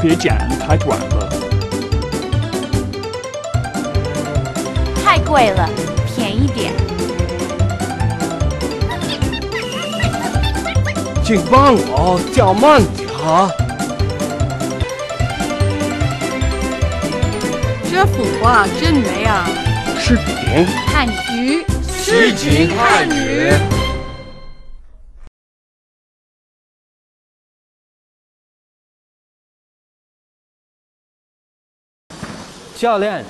别剪太短了。太贵了，便宜点。请帮我叫慢点儿。这幅画真美啊！视频汉语诗情汉语。教练，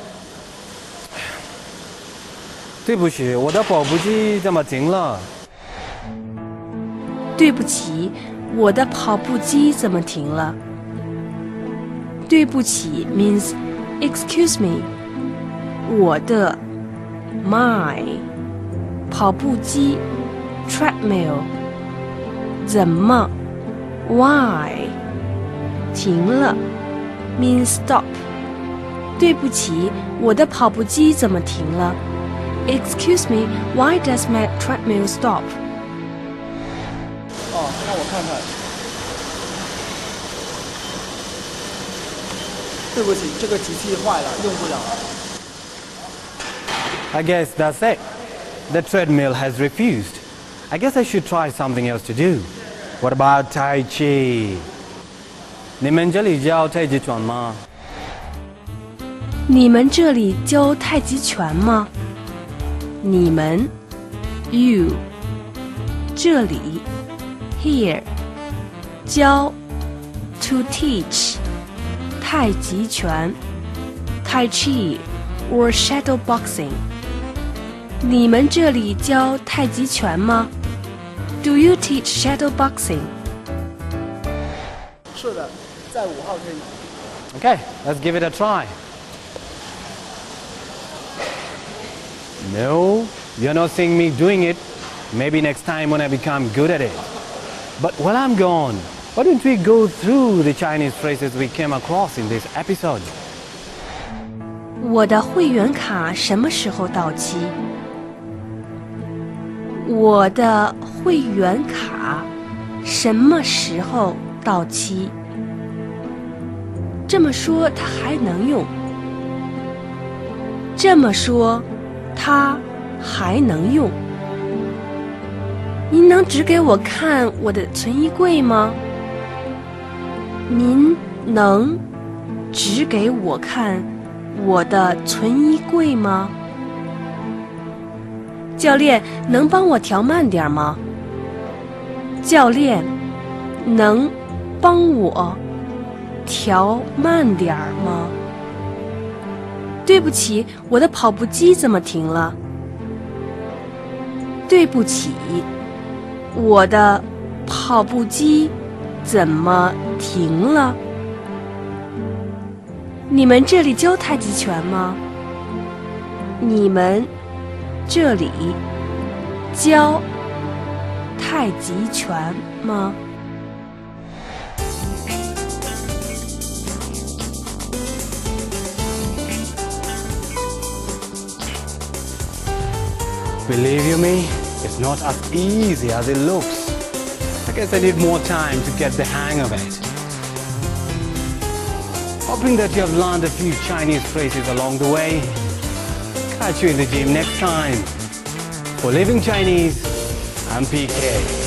对不起，我的跑步机怎么停了？对不起，我的跑步机怎么停了？对不起 means excuse me。我的 my 跑步机 treadmill 怎么 why 停了 means stop。对不起，我的跑步机怎么停了？Excuse me, why does my treadmill stop? 哦，让我看看。对不起，这个机器坏了，用不了。 I guess that's it. The treadmill has refused. I guess I should try something else to do. What about Tai Chi? 你们这里教太极拳吗？ 你们这里教太极拳吗？你们，you，这里，here，教，to teach，太极拳，Tai Chi or shadow boxing。你们这里教太极拳吗？Do you teach shadow boxing？是的，在五号这里。 Okay, let's give it a try. No, you're not seeing me doing it. Maybe next time when I become good at it. But while I'm gone, why don't we go through the Chinese phrases we came across in this episode? 我的会员卡什么时候到期？我的会员卡什么时候到期？这么说它还能用？这么说， 它还能用？您能指给我看我的存衣柜吗？您能指给我看我的存衣柜吗？教练，能帮我调慢点吗？教练，能帮我调慢点儿吗？对不起，我的跑步机怎么停了？对不起，我的跑步机怎么停了？你们这里教太极拳吗？你们这里教太极拳吗？Believe you me, it's not as easy as it looks. I guess I need more time to get the hang of it. Hoping that you have learned a few Chinese phrases along the way. Catch you in the gym next time. For Living Chinese, I'm PK.